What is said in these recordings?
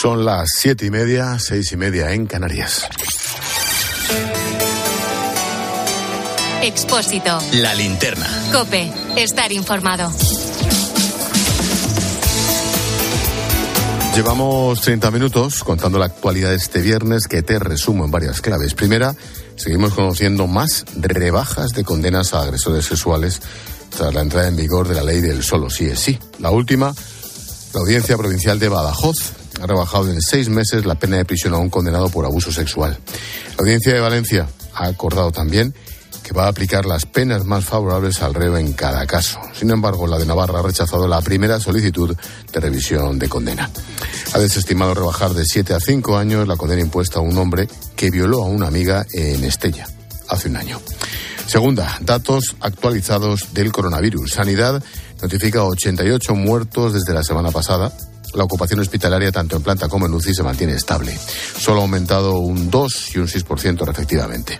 Son las siete y media, seis y media en Canarias. Expósito. La linterna. Cope. Estar informado. Llevamos 30 minutos contando la actualidad de este viernes que te resumo en varias claves. Primera, seguimos conociendo más rebajas de condenas a agresores sexuales tras la entrada en vigor de la ley del solo sí es sí. La última, la Audiencia Provincial de Badajoz ha rebajado en seis meses la pena de prisión a un condenado por abuso sexual. La Audiencia de Valencia ha acordado también que va a aplicar las penas más favorables al reo en cada caso. Sin embargo, la de Navarra ha rechazado la primera solicitud de revisión de condena. Ha desestimado rebajar de siete a cinco años la condena impuesta a un hombre que violó a una amiga en Estella hace un año. Segunda, datos actualizados del coronavirus. Sanidad notifica 88 muertos desde la semana pasada. La ocupación hospitalaria, tanto en planta como en UCI, se mantiene estable. Solo ha aumentado un 2 y un 6% respectivamente.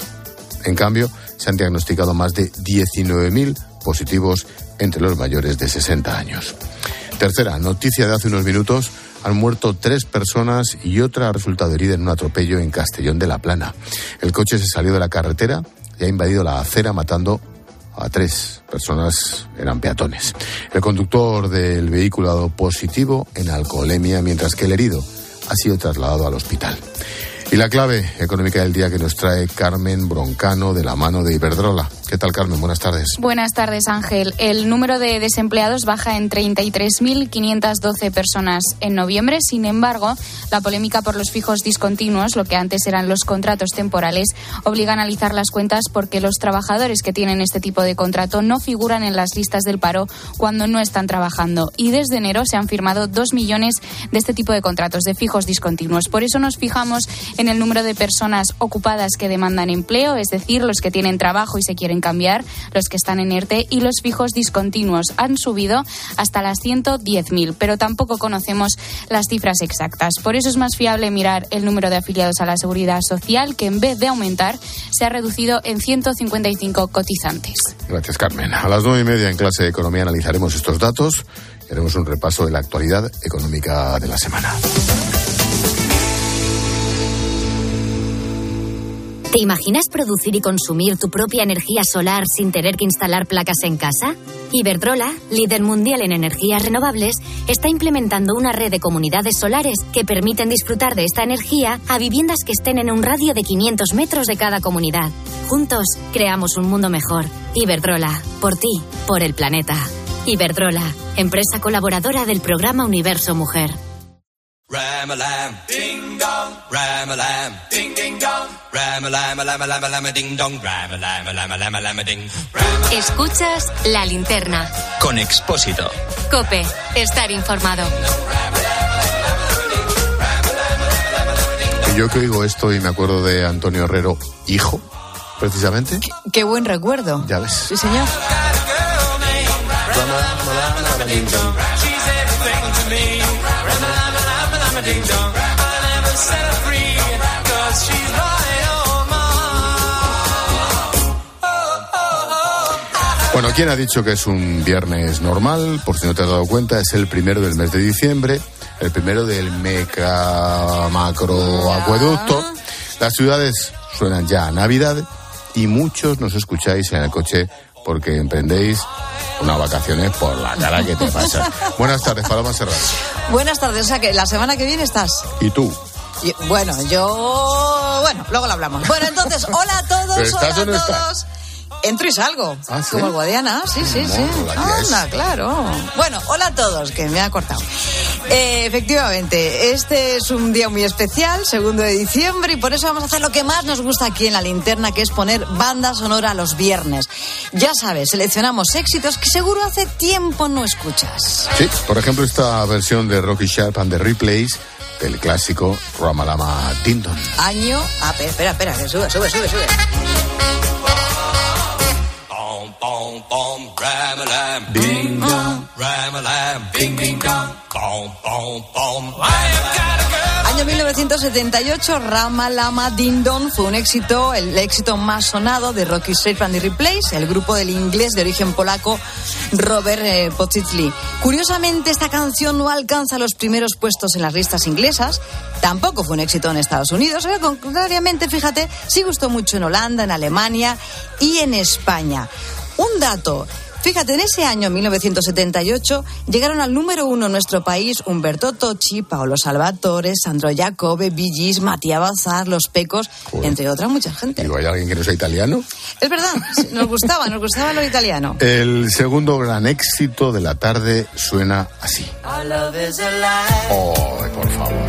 En cambio, se han diagnosticado más de 19.000 positivos entre los mayores de 60 años. Tercera, noticia de hace unos minutos. Han muerto tres personas y otra ha resultado herida en un atropello en Castellón de la Plana. El coche se salió de la carretera y ha invadido la acera matando a tres personas, eran peatones. El conductor del vehículo ha dado positivo en alcoholemia, mientras que el herido ha sido trasladado al hospital. Y la clave económica del día que nos trae Carmen Broncano de la mano de Iberdrola. ¿Qué tal, Carmen? Buenas tardes. Buenas tardes, Ángel. El número de desempleados baja en 33.512 personas en noviembre. Sin embargo, la polémica por los fijos discontinuos, lo que antes eran los contratos temporales, obliga a analizar las cuentas porque los trabajadores que tienen este tipo de contrato no figuran en las listas del paro cuando no están trabajando. Y desde enero se han firmado dos millones de este tipo de contratos de fijos discontinuos. Por eso nos fijamos en el número de personas ocupadas que demandan empleo, es decir, los que tienen trabajo y se quieren cambiar, los que están en ERTE y los fijos discontinuos. Han subido hasta las 110.000, pero tampoco conocemos las cifras exactas. Por eso es más fiable mirar el número de afiliados a la seguridad social, que en vez de aumentar, se ha reducido en 155 cotizantes. Gracias, Carmen. A las nueve y media en clase de economía analizaremos estos datos y haremos un repaso de la actualidad económica de la semana. ¿Te imaginas producir y consumir tu propia energía solar sin tener que instalar placas en casa? Iberdrola, líder mundial en energías renovables, está implementando una red de comunidades solares que permiten disfrutar de esta energía a viviendas que estén en un radio de 500 metros de cada comunidad. Juntos, creamos un mundo mejor. Iberdrola, por ti, por el planeta. Iberdrola, empresa colaboradora del programa Universo Mujer. Ram-a-lam, ding dong, ram-a-lam, ding ding dong, ram-a-lam, lam lam lam ding dong, ram-a-lam, lam lam lam ding. Escuchas la linterna. Con Expósito. Cope. Estar informado. Y yo que oigo esto y me acuerdo de Antonio Herrero, hijo, precisamente. Qué buen recuerdo. Ya ves. Sí, señor. Ram-a-lam, ding dong, I never set her free, 'cause she's my own Bueno, ¿quién ha dicho que es un viernes normal? Por si no te has dado cuenta, es el primero del mes de diciembre, el primero del meca macro acueducto. Las ciudades suenan ya a Navidad y muchos nos escucháis en el coche porque emprendéis unas vacaciones por la cara que te pasa. Buenas tardes, Paloma Serrano. Buenas tardes, o sea que la semana que viene estás. ¿Y tú? Y- bueno, yo. Bueno, luego lo hablamos. Bueno, entonces, hola a todos, ¿Estás hola o no a estás? todos. Entro y salgo. Ah, ¿sí? Como el Guadiana, sí, sí, sí. Anda, claro. Bueno, hola a todos, que me ha cortado. Eh, efectivamente, este es un día muy especial, segundo de diciembre, y por eso vamos a hacer lo que más nos gusta aquí en la linterna, que es poner banda sonora los viernes. Ya sabes, seleccionamos éxitos que seguro hace tiempo no escuchas. Sí, por ejemplo, esta versión de Rocky Sharp and the Replays del clásico Ramalama Dindon. Año. Ah, espera, espera, que sube, sube, sube, sube. Boom, boom, boom, ram-a-lam, ding dong, ram-a-lam, ding ding dong, boom, boom, boom. I got a girl año 1978, Rama Lama Ding Dong fue un éxito, el éxito más sonado de Rocky Straight from the Replace, el grupo del inglés de origen polaco Robert eh, Curiosamente, esta canción no alcanza los primeros puestos en las listas inglesas, tampoco fue un éxito en Estados Unidos, pero contrariamente, fíjate, sí gustó mucho en Holanda, en Alemania y en España. Un dato, Fíjate, en ese año 1978 llegaron al número uno en nuestro país Humberto Tocci, Paolo Salvatore, Sandro Jacobe, Bigis, Matías Bazar, Los Pecos, entre otras mucha gente. ¿hay alguien que no sea italiano? Es verdad, nos gustaba, nos gustaba lo italiano. El segundo gran éxito de la tarde suena así. Oh, por favor.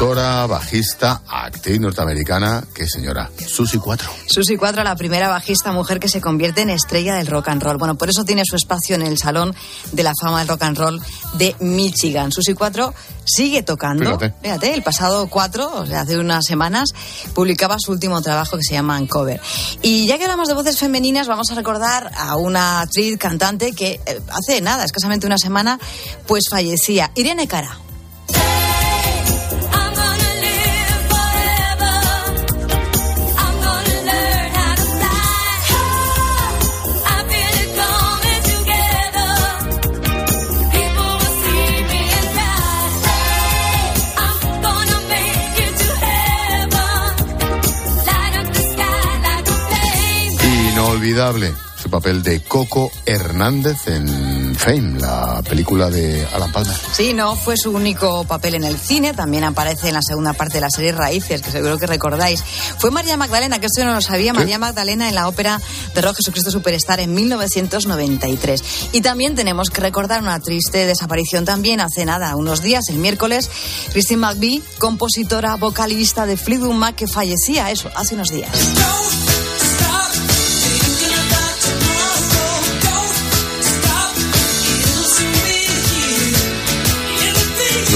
Cantautora, bajista, actriz norteamericana, qué señora, Susie 4. Susie 4, la primera bajista mujer que se convierte en estrella del rock and roll. Bueno, por eso tiene su espacio en el Salón de la Fama del Rock and Roll de Michigan. Susie 4 sigue tocando. Fíjate. el pasado 4, o sea, hace unas semanas, publicaba su último trabajo que se llama Uncover. Y ya que hablamos de voces femeninas, vamos a recordar a una actriz cantante que eh, hace nada, escasamente una semana, pues fallecía, Irene Cara. Inolvidable su papel de Coco Hernández en Fame, la película de Alan Palmer. Sí, no fue su único papel en el cine, también aparece en la segunda parte de la serie Raíces, que seguro que recordáis. Fue María Magdalena, que esto no lo sabía, María Magdalena en la ópera de Rock Jesucristo Superstar en 1993. Y también tenemos que recordar una triste desaparición también hace nada, unos días, el miércoles, Christine McVie, compositora, vocalista de Fleetwood Mac, que fallecía, eso, hace unos días.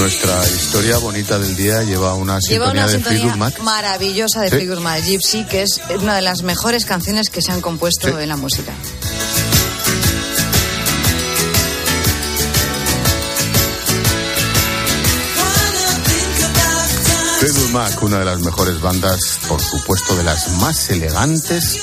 Nuestra historia bonita del día lleva una sintonía, de Fleetwood Mac. Maravillosa de Fleetwood Mac, Gypsy, que es una de las mejores canciones que se han compuesto en la música. Fleetwood Mac, una de las mejores bandas, por supuesto, de las más elegantes,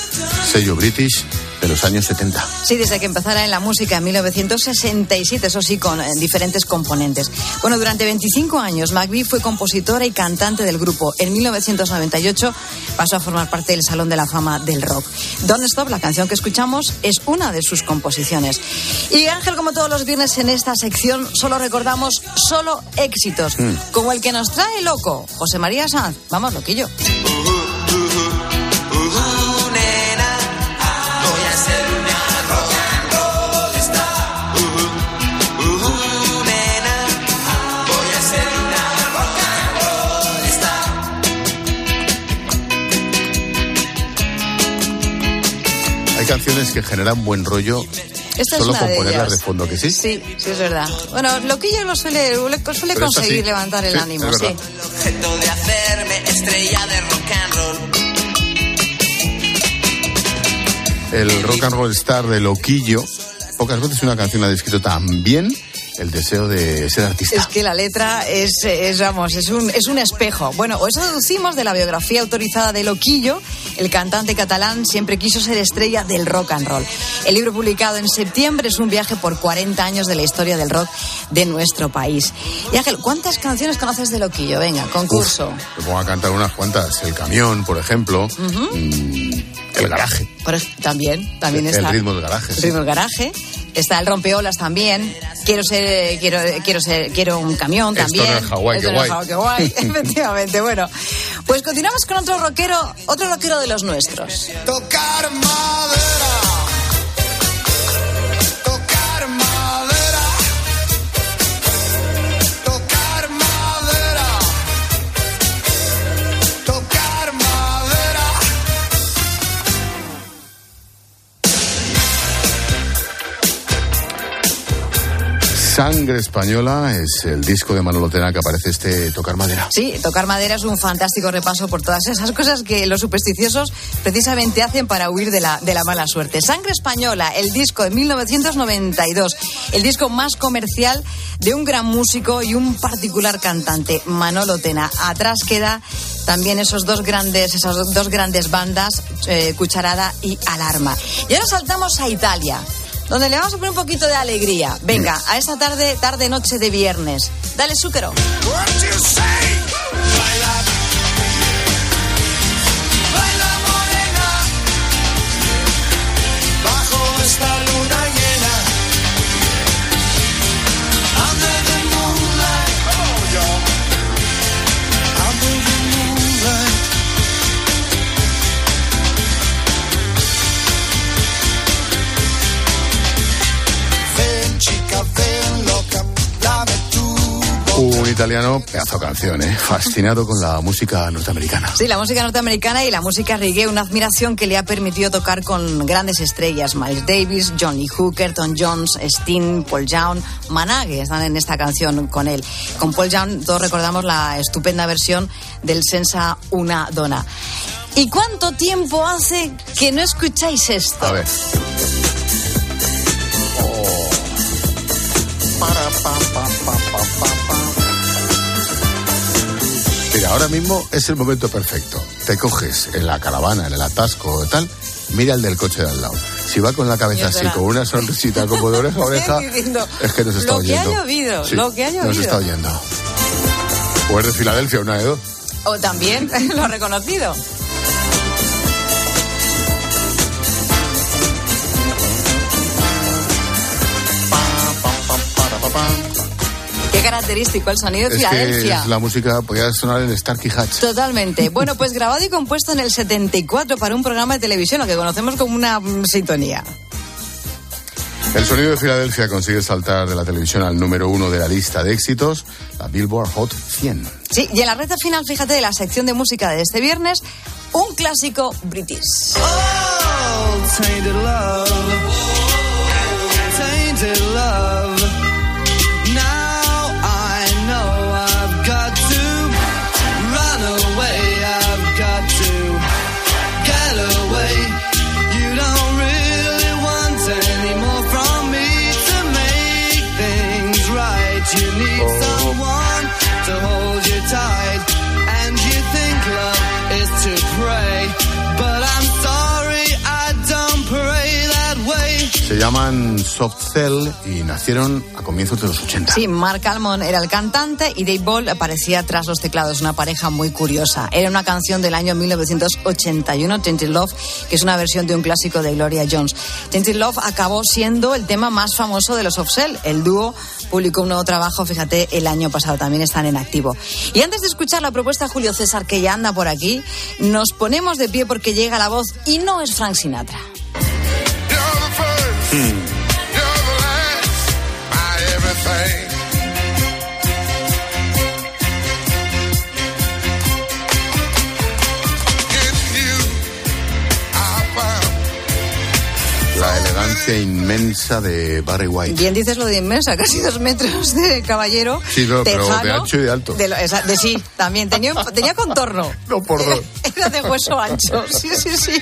sello British de los años 70. Sí, desde que empezara en la música en 1967, eso sí, con eh, diferentes componentes. Bueno, durante 25 años, McVie fue compositora y cantante del grupo. En 1998 pasó a formar parte del Salón de la Fama del Rock. Don't Stop, la canción que escuchamos, es una de sus composiciones. Y Ángel, como todos los viernes en esta sección, solo recordamos solo éxitos, mm. como el que nos trae loco, José María Sanz. Vamos, loquillo. canciones que generan buen rollo solo con ponerlas de fondo, ¿que sí? Sí, sí, es verdad. Bueno, Loquillo lo suele, suele conseguir levantar el ánimo, sí. El objeto de hacerme estrella de rock and roll. El rock and roll star de Loquillo, pocas veces una canción ha descrito tan bien el deseo de ser artista. Es que la letra es, es, vamos, es un, es un espejo. Bueno, o eso deducimos de la biografía autorizada de Loquillo. El cantante catalán siempre quiso ser estrella del rock and roll. El libro publicado en septiembre es un viaje por 40 años de la historia del rock de nuestro país. Y Ángel, ¿cuántas canciones conoces de Loquillo? Venga, concurso. Uf, pongo a cantar unas cuantas. El camión, por ejemplo. El garaje. también, también el, está. El ritmo del garaje. El ritmo del garaje. Está el rompeolas también. Quiero ser, quiero, quiero ser, quiero un camión también. Esto no Hawái, qué guay. Efectivamente, bueno. Pues continuamos con otro rockero, otro rockero de los nuestros. Tocar madera. Sangre Española es el disco de Manolo Tena que aparece este Tocar Madera. Sí, tocar madera es un fantástico repaso por todas esas cosas que los supersticiosos precisamente hacen para huir de la, de la mala suerte. Sangre Española, el disco de 1992, el disco más comercial de un gran músico y un particular cantante, Manolo Tena. Atrás queda también esos dos grandes, esas dos grandes bandas, eh, Cucharada y Alarma. Y ahora saltamos a Italia donde le vamos a poner un poquito de alegría. Venga, a esta tarde, tarde, noche de viernes. Dale, Zúquero. Italiano, pedazo canción, ¿eh? fascinado con la música norteamericana. Sí, la música norteamericana y la música reggae, una admiración que le ha permitido tocar con grandes estrellas, Miles Davis, Johnny Hooker, Tom Jones, Sting, Paul Young, Managhe están en esta canción con él. Con Paul Young todos recordamos la estupenda versión del Sensa Una Donna. ¿Y cuánto tiempo hace que no escucháis esto? A ver. Oh. Para, pa, pa, pa, pa, pa, Mira, ahora mismo es el momento perfecto. Te coges en la caravana, en el atasco o tal, mira el del coche de al lado. Si va con la cabeza así, con una sonrisita como de oreja a oreja, es que nos está lo que oyendo. ha llovido, lo que ha Nos llovido. está oyendo. O es de Filadelfia, una de dos. O también lo ha reconocido. Para, pa, pa. Qué característico el sonido de Es que Filadelfia. es la música podía sonar en Starkey Hatch. Totalmente. Bueno, pues grabado y compuesto en el 74 para un programa de televisión, lo que conocemos como una mm, sintonía. El sonido de Filadelfia consigue saltar de la televisión al número uno de la lista de éxitos, la Billboard Hot 100. Sí, y en la recta final, fíjate, de la sección de música de este viernes, un clásico british. Oh, llaman Soft Cell y nacieron a comienzos de los 80. Sí, Mark Almond era el cantante y Dave Ball aparecía tras los teclados, una pareja muy curiosa. Era una canción del año 1981, Tainted Love, que es una versión de un clásico de Gloria Jones. Tainted Love acabó siendo el tema más famoso de los Soft Cell. El dúo publicó un nuevo trabajo, fíjate, el año pasado, también están en activo. Y antes de escuchar la propuesta de Julio César, que ya anda por aquí, nos ponemos de pie porque llega la voz y no es Frank Sinatra. Hmm. Elegancia inmensa de Barry White. Bien dices lo de inmensa, casi dos metros de caballero. Sí, no, pero de tejano, ancho y de alto. De, lo- esa- de sí, también. Tenía, tenía contorno. No, por dos. Era de hueso ancho. Sí, sí, sí.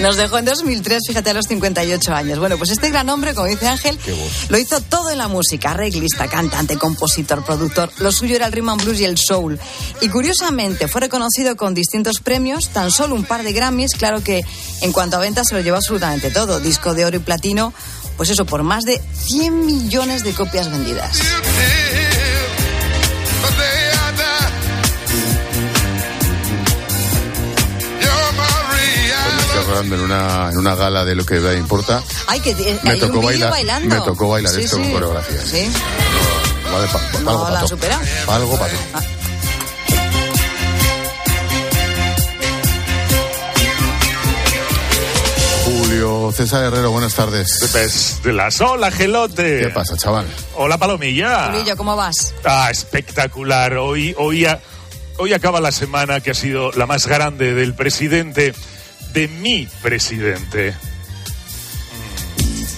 Nos dejó en 2003, fíjate, a los 58 años. Bueno, pues este gran hombre, como dice Ángel, lo hizo todo en la música. Arreglista, cantante, compositor, productor. Lo suyo era el rhythm and blues y el soul. Y curiosamente fue reconocido con distintos premios, tan solo un par de Grammys. Claro que en cuanto a ventas se lo llevó absolutamente todo. Disco de oro y platino. Pues eso, por más de 100 millones de copias vendidas. en una, en una gala de lo que me importa. Ay, que eh, Me tocó un bailar- bailando. me tocó bailar Sí, esto sí. con coreografía. Sí. Vale, pa- pa- No algo la pato. Algo pato. Ah. César Herrero, buenas tardes. Desde la sola, gelote. ¿Qué pasa, chaval? Hola, Palomilla. Julillo, ¿cómo vas? Ah, espectacular. Hoy, hoy, a- hoy acaba la semana que ha sido la más grande del presidente, de mi presidente.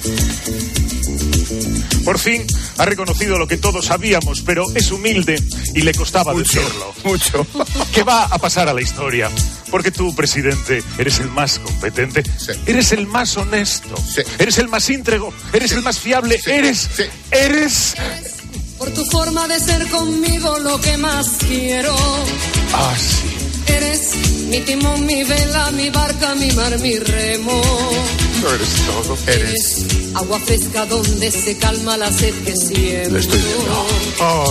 Mm. Por fin Ha reconocido lo que todos sabíamos, pero es humilde y le costaba decirlo. Mucho. ¿Qué va a pasar a la historia? Porque tú, presidente, eres el más competente, eres el más honesto, eres el más íntegro, eres el más fiable, eres, eres... Por tu forma de ser conmigo lo que más quiero. Ah, sí. Eres mi timón, mi vela, mi barca, mi mar, mi remo. No eres todo. Eres agua fresca donde se calma la sed que siento. Estoy viendo.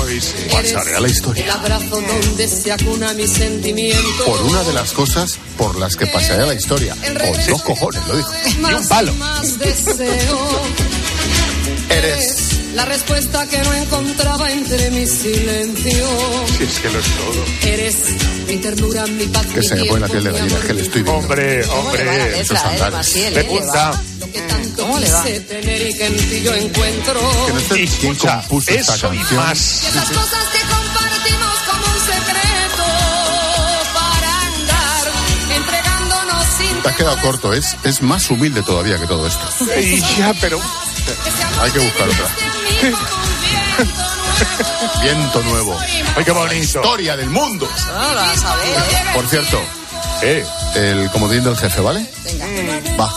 Ay, sí. Pasaré a la El historia. abrazo donde se acuna mi sentimiento. Por una de las cosas por las que pasaré a la historia. Con dos cojones, lo dijo. más, Más deseo. Eres la respuesta que no encontraba entre mi silencio. Si es que lo es todo. Eres mi ternura, mi paz, Que mi se me pone la piel de mi gallina, que le estoy viendo. Hombre, hombre. Esos andares. De punta. ¿Cómo le va? tener y que en ti yo encuentro. Que no sé quién Escucha, compuso esta eso y canción. más. Esas cosas que compartimos como un secreto para andar entregándonos sin Te has quedado corto, es, es más humilde todavía que todo esto. Y ya, pero... Hay que buscar otra. Viento nuevo. Ay, qué bonito. Historia del mundo. No lo vas a ver, ¿eh? Por cierto, Eh, el comodín del jefe, ¿vale? Va.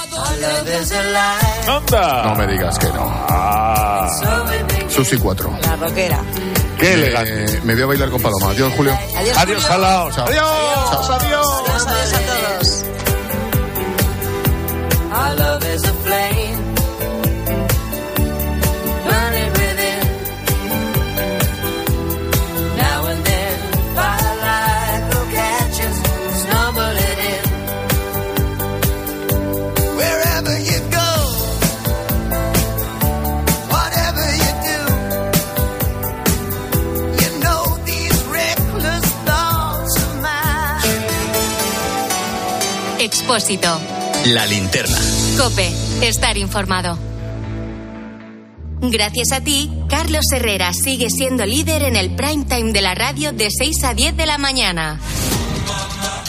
anda. No me digas que no. Ah, Susi 4. La roquera. qué elegante. Eh, me voy a bailar con Paloma. Adiós, Julio. Adiós. Adiós, Julio. Salao. Chao. Adiós, adiós. Adiós, adiós a todos. Expósito. La linterna. Cope. Estar informado. Gracias a ti, Carlos Herrera sigue siendo líder en el prime time de la radio de 6 a 10 de la mañana.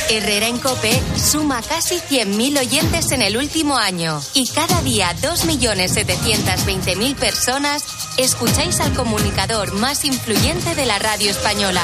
Herrera en Cope suma casi 100.000 oyentes en el último año y cada día 2.720.000 personas escucháis al comunicador más influyente de la radio española.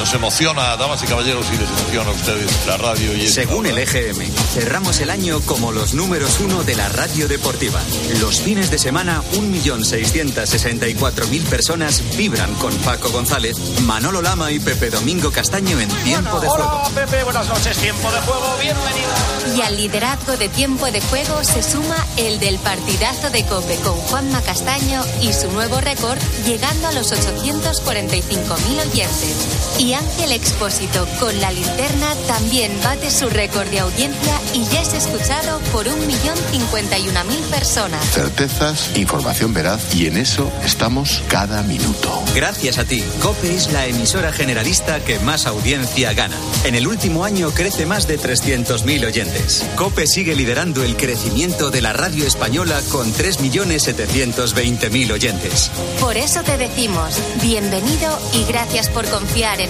Nos emociona, damas y caballeros, y les emociona a ustedes la radio y Según el EGM, cerramos el año como los números uno de la radio deportiva. Los fines de semana, 1.664.000 personas vibran con Paco González, Manolo Lama y Pepe Domingo Castaño en tiempo de juego. Pepe, buenas noches. Tiempo de juego, bienvenido. Y al liderazgo de tiempo de juego se suma el del partidazo de Cope con Juanma Castaño y su nuevo récord llegando a los 845.000 oyentes. Y Ángel Expósito con la linterna también bate su récord de audiencia y ya es escuchado por 1.051.000 personas. Certezas, información veraz y en eso estamos cada minuto. Gracias a ti, COPE es la emisora generalista que más audiencia gana. En el último año crece más de 300.000 oyentes. COPE sigue liderando el crecimiento de la radio española con 3.720.000 oyentes. Por eso te decimos, bienvenido y gracias por confiar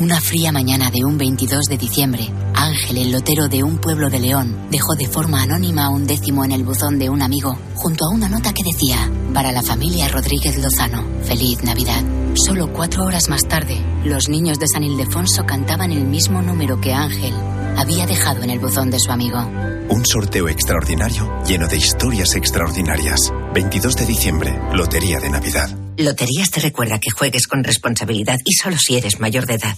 Una fría mañana de un 22 de diciembre, Ángel, el lotero de un pueblo de León, dejó de forma anónima un décimo en el buzón de un amigo, junto a una nota que decía, para la familia Rodríguez Lozano, feliz Navidad. Solo cuatro horas más tarde, los niños de San Ildefonso cantaban el mismo número que Ángel había dejado en el buzón de su amigo. Un sorteo extraordinario lleno de historias extraordinarias. 22 de diciembre, Lotería de Navidad. Loterías te recuerda que juegues con responsabilidad y solo si eres mayor de edad.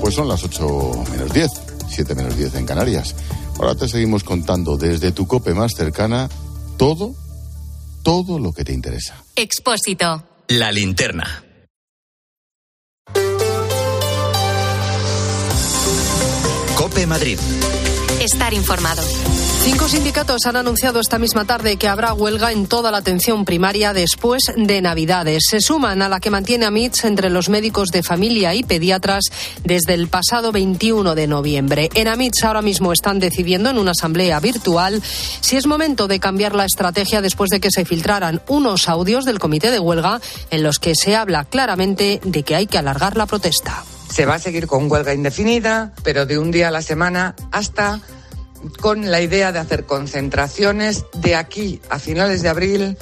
Pues son las 8 menos 10, 7 menos 10 en Canarias. Ahora te seguimos contando desde tu cope más cercana todo, todo lo que te interesa. Expósito. La linterna. Cope Madrid. Estar informado. Cinco sindicatos han anunciado esta misma tarde que habrá huelga en toda la atención primaria después de Navidades. Se suman a la que mantiene a MITS entre los médicos de familia y pediatras desde el pasado 21 de noviembre. En AMITS ahora mismo están decidiendo en una asamblea virtual si es momento de cambiar la estrategia después de que se filtraran unos audios del comité de huelga en los que se habla claramente de que hay que alargar la protesta. Se va a seguir con huelga indefinida, pero de un día a la semana hasta con la idea de hacer concentraciones de aquí a finales de abril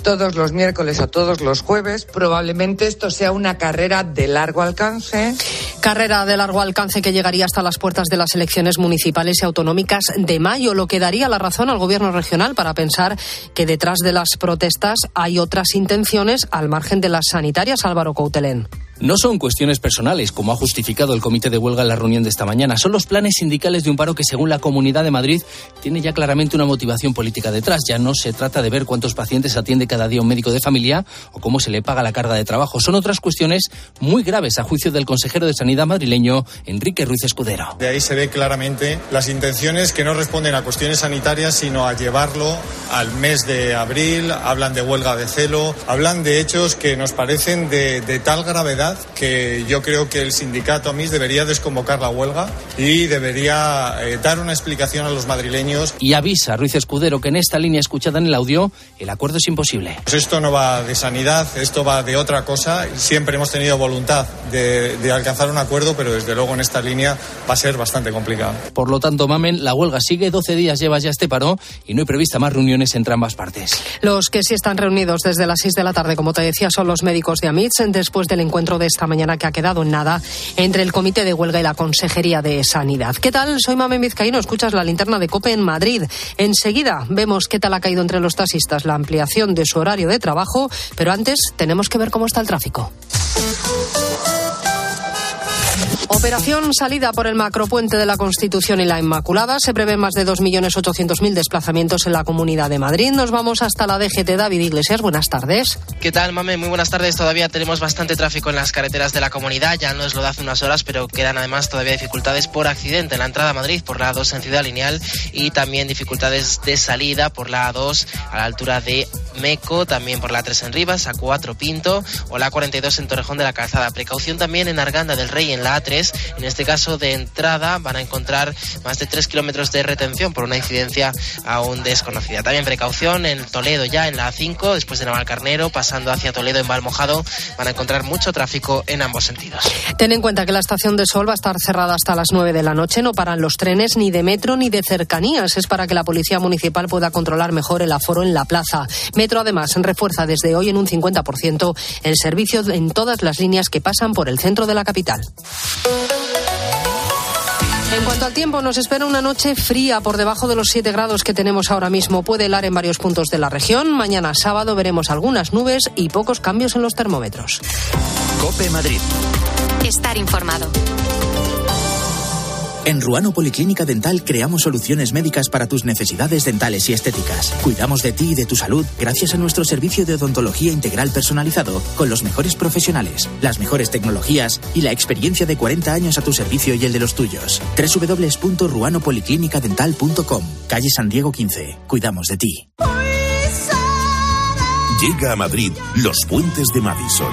todos los miércoles o todos los jueves. Probablemente esto sea una carrera de largo alcance. Carrera de largo alcance que llegaría hasta las puertas de las elecciones municipales y autonómicas de mayo, lo que daría la razón al gobierno regional para pensar que detrás de las protestas hay otras intenciones al margen de las sanitarias, Álvaro Coutelén. No son cuestiones personales, como ha justificado el comité de huelga en la reunión de esta mañana. Son los planes sindicales de un paro que, según la Comunidad de Madrid, tiene ya claramente una motivación política detrás. Ya no se trata de ver cuántos pacientes atiende cada día un médico de familia o cómo se le paga la carga de trabajo. Son otras cuestiones muy graves, a juicio del consejero de Sanidad madrileño, Enrique Ruiz Escudero. De ahí se ve claramente las intenciones que no responden a cuestiones sanitarias, sino a llevarlo al mes de abril. Hablan de huelga de celo, hablan de hechos que nos parecen de, de tal gravedad que yo creo que el sindicato MIS debería desconvocar la huelga y debería eh, dar una explicación a los madrileños. Y avisa Ruiz Escudero que en esta línea escuchada en el audio el acuerdo es imposible. Pues esto no va de sanidad, esto va de otra cosa. Siempre hemos tenido voluntad de, de alcanzar un acuerdo, pero desde luego en esta línea va a ser bastante complicado. Por lo tanto, Mamen, la huelga sigue, 12 días lleva ya este paro y no hay prevista más reuniones entre ambas partes. Los que sí están reunidos desde las 6 de la tarde, como te decía, son los médicos de AMITS después del encuentro esta mañana que ha quedado en nada entre el Comité de Huelga y la Consejería de Sanidad. ¿Qué tal? Soy Mamen Vizcaíno, escuchas la linterna de COPE en Madrid. Enseguida vemos qué tal ha caído entre los taxistas la ampliación de su horario de trabajo, pero antes tenemos que ver cómo está el tráfico. Operación salida por el macropuente de la Constitución y la Inmaculada. Se prevén más de 2.800.000 desplazamientos en la Comunidad de Madrid. Nos vamos hasta la DGT. David Iglesias, buenas tardes. ¿Qué tal, Mame? Muy buenas tardes. Todavía tenemos bastante tráfico en las carreteras de la comunidad. Ya no es lo de hace unas horas, pero quedan además todavía dificultades por accidente en la entrada a Madrid por la A2 en Ciudad Lineal y también dificultades de salida por la A2 a la altura de Meco, también por la A3 en Rivas, A4 Pinto o la A42 en Torrejón de la Calzada. Precaución también en Arganda del Rey en la A3 en este caso, de entrada, van a encontrar más de 3 kilómetros de retención por una incidencia aún desconocida. También precaución en Toledo, ya en la A5, después de Navalcarnero, pasando hacia Toledo en Valmojado, van a encontrar mucho tráfico en ambos sentidos. Ten en cuenta que la estación de Sol va a estar cerrada hasta las 9 de la noche. No paran los trenes ni de metro ni de cercanías. Es para que la Policía Municipal pueda controlar mejor el aforo en la plaza. Metro, además, refuerza desde hoy en un 50% el servicio en todas las líneas que pasan por el centro de la capital. En cuanto al tiempo, nos espera una noche fría por debajo de los 7 grados que tenemos ahora mismo. Puede helar en varios puntos de la región. Mañana sábado veremos algunas nubes y pocos cambios en los termómetros. Cope Madrid. Estar informado. En Ruano Policlínica Dental creamos soluciones médicas para tus necesidades dentales y estéticas. Cuidamos de ti y de tu salud gracias a nuestro servicio de odontología integral personalizado con los mejores profesionales, las mejores tecnologías y la experiencia de 40 años a tu servicio y el de los tuyos. www.ruanopoliclinicadental.com Calle San Diego 15. Cuidamos de ti. Llega a Madrid Los Puentes de Madison,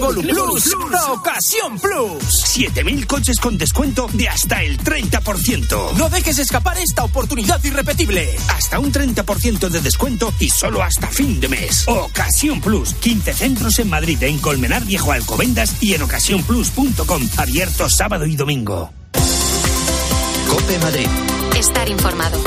la Revolu Plus, la ocasión Plus. 7000 coches con descuento de hasta el 30%. No dejes escapar esta oportunidad irrepetible. Hasta un 30% de descuento y solo hasta fin de mes. Ocasión Plus, 15 centros en Madrid, en Colmenar Viejo Alcobendas y en ocasiónplus.com. Abierto sábado y domingo. Cope Madrid. Estar informado.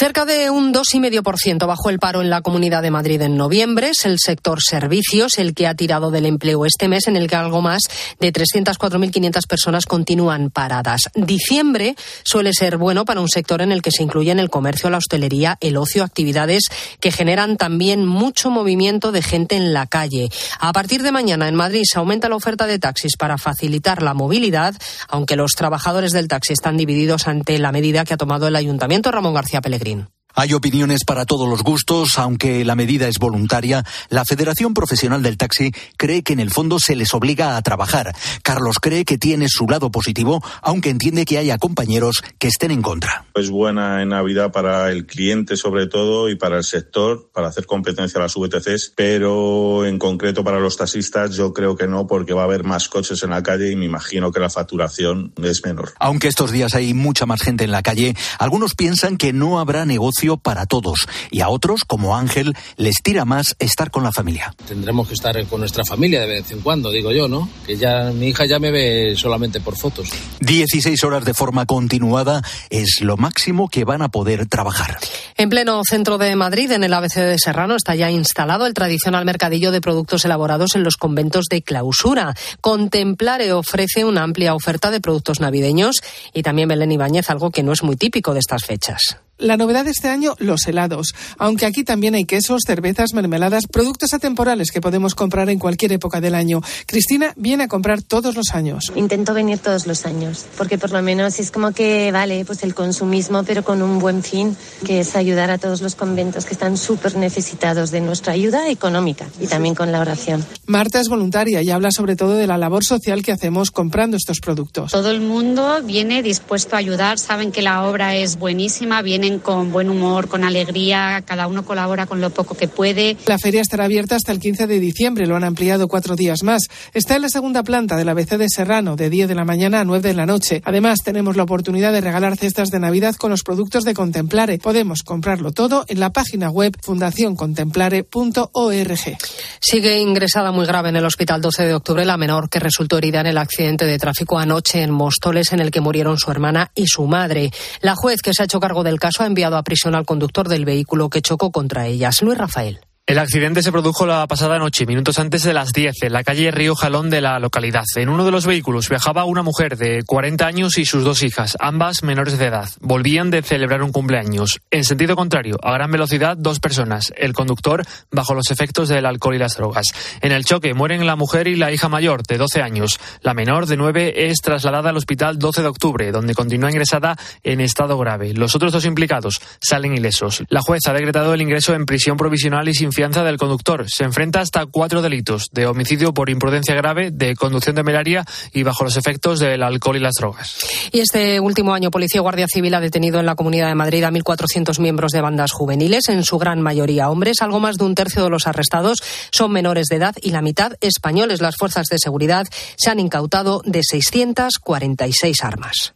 Cerca de un 2,5% bajó el paro en la Comunidad de Madrid en noviembre. Es el sector servicios el que ha tirado del empleo este mes, en el que algo más de 304.500 personas continúan paradas. Diciembre suele ser bueno para un sector en el que se incluyen el comercio, la hostelería, el ocio, actividades que generan también mucho movimiento de gente en la calle. A partir de mañana en Madrid se aumenta la oferta de taxis para facilitar la movilidad, aunque los trabajadores del taxi están divididos ante la medida que ha tomado el Ayuntamiento Ramón García Berlin. Hay opiniones para todos los gustos, aunque la medida es voluntaria. La Federación Profesional del Taxi cree que en el fondo se les obliga a trabajar. Carlos cree que tiene su lado positivo, aunque entiende que haya compañeros que estén en contra. Es buena en Navidad para el cliente sobre todo y para el sector, para hacer competencia a las VTCs, pero en concreto para los taxistas yo creo que no, porque va a haber más coches en la calle y me imagino que la facturación es menor. Aunque estos días hay mucha más gente en la calle, algunos piensan que no habrá negocio para todos y a otros, como Ángel, les tira más estar con la familia. Tendremos que estar con nuestra familia de vez en cuando, digo yo, ¿no? Que ya mi hija ya me ve solamente por fotos. 16 horas de forma continuada es lo máximo que van a poder trabajar. En pleno centro de Madrid, en el ABC de Serrano, está ya instalado el tradicional mercadillo de productos elaborados en los conventos de clausura. Contemplare ofrece una amplia oferta de productos navideños y también Belén Ibáñez, algo que no es muy típico de estas fechas. La novedad de este año, los helados. Aunque aquí también hay quesos, cervezas, mermeladas, productos atemporales que podemos comprar en cualquier época del año. Cristina viene a comprar todos los años. Intento venir todos los años, porque por lo menos es como que vale, pues el consumismo, pero con un buen fin, que es ayudar a todos los conventos que están súper necesitados de nuestra ayuda económica y también con la oración. Marta es voluntaria y habla sobre todo de la labor social que hacemos comprando estos productos. Todo el mundo viene dispuesto a ayudar, saben que la obra es buenísima, vienen con buen humor, con alegría, cada uno colabora con lo poco que puede. La feria estará abierta hasta el 15 de diciembre, lo han ampliado cuatro días más. Está en la segunda planta de la BC de Serrano, de 10 de la mañana a 9 de la noche. Además, tenemos la oportunidad de regalar cestas de Navidad con los productos de Contemplare. Podemos comprarlo todo en la página web fundacioncontemplare.org. Sigue ingresada muy grave en el hospital 12 de octubre la menor que resultó herida en el accidente de tráfico anoche en Móstoles, en el que murieron su hermana y su madre. La juez que se ha hecho cargo del caso ha enviado a prisión al conductor del vehículo que chocó contra ellas. Luis Rafael. El accidente se produjo la pasada noche, minutos antes de las 10, en la calle Río Jalón de la localidad. En uno de los vehículos viajaba una mujer de 40 años y sus dos hijas, ambas menores de edad. Volvían de celebrar un cumpleaños. En sentido contrario, a gran velocidad, dos personas. El conductor bajo los efectos del alcohol y las drogas. En el choque mueren la mujer y la hija mayor, de 12 años. La menor, de 9, es trasladada al hospital 12 de octubre, donde continúa ingresada en estado grave. Los otros dos implicados salen ilesos. La juez ha decretado el ingreso en prisión provisional y sin fianza del conductor. Se enfrenta hasta cuatro delitos de homicidio por imprudencia grave, de conducción temeraria y bajo los efectos del alcohol y las drogas. Y este último año, Policía y Guardia Civil ha detenido en la Comunidad de Madrid a 1.400 miembros de bandas juveniles, en su gran mayoría hombres. Algo más de un tercio de los arrestados son menores de edad y la mitad españoles. Las fuerzas de seguridad se han incautado de 646 armas.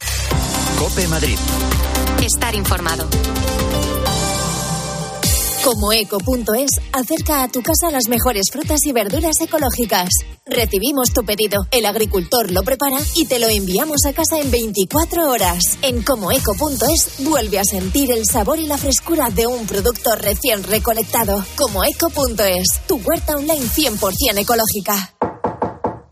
Cope Madrid. Estar informado. Como eco.es acerca a tu casa las mejores frutas y verduras ecológicas. Recibimos tu pedido, el agricultor lo prepara y te lo enviamos a casa en 24 horas. En comoeco.es vuelve a sentir el sabor y la frescura de un producto recién recolectado. Como eco.es, tu huerta online 100% ecológica.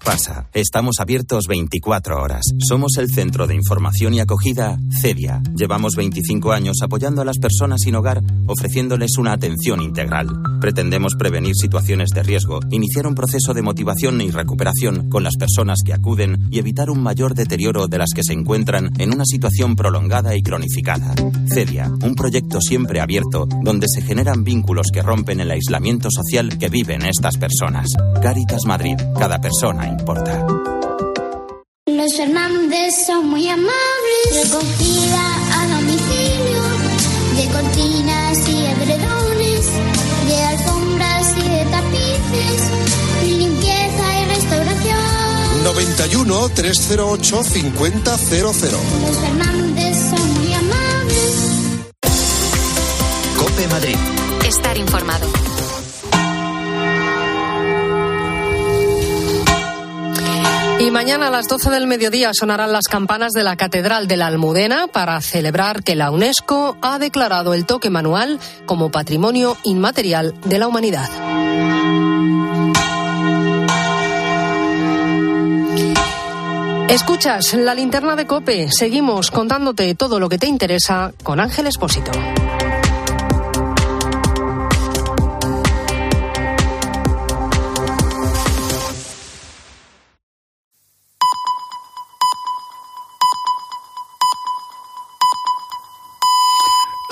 Pasa, estamos abiertos 24 horas. Somos el centro de información y acogida CEDIA. Llevamos 25 años apoyando a las personas sin hogar, ofreciéndoles una atención integral. Pretendemos prevenir situaciones de riesgo, iniciar un proceso de motivación y recuperación con las personas que acuden y evitar un mayor deterioro de las que se encuentran en una situación prolongada y cronificada. CEDIA, un proyecto siempre abierto donde se generan vínculos que rompen el aislamiento social que viven estas personas. Caritas Madrid, cada persona importa. Los Fernández son muy amables. Recogida a domicilio de cortinas y edredones, de alfombras y de tapices, limpieza y restauración. 91 308 5000. Los Fernández son muy amables. Cope Madrid. Estar informado. Y mañana a las 12 del mediodía sonarán las campanas de la Catedral de la Almudena para celebrar que la UNESCO ha declarado el toque manual como patrimonio inmaterial de la humanidad. Escuchas la linterna de Cope. Seguimos contándote todo lo que te interesa con Ángel Espósito.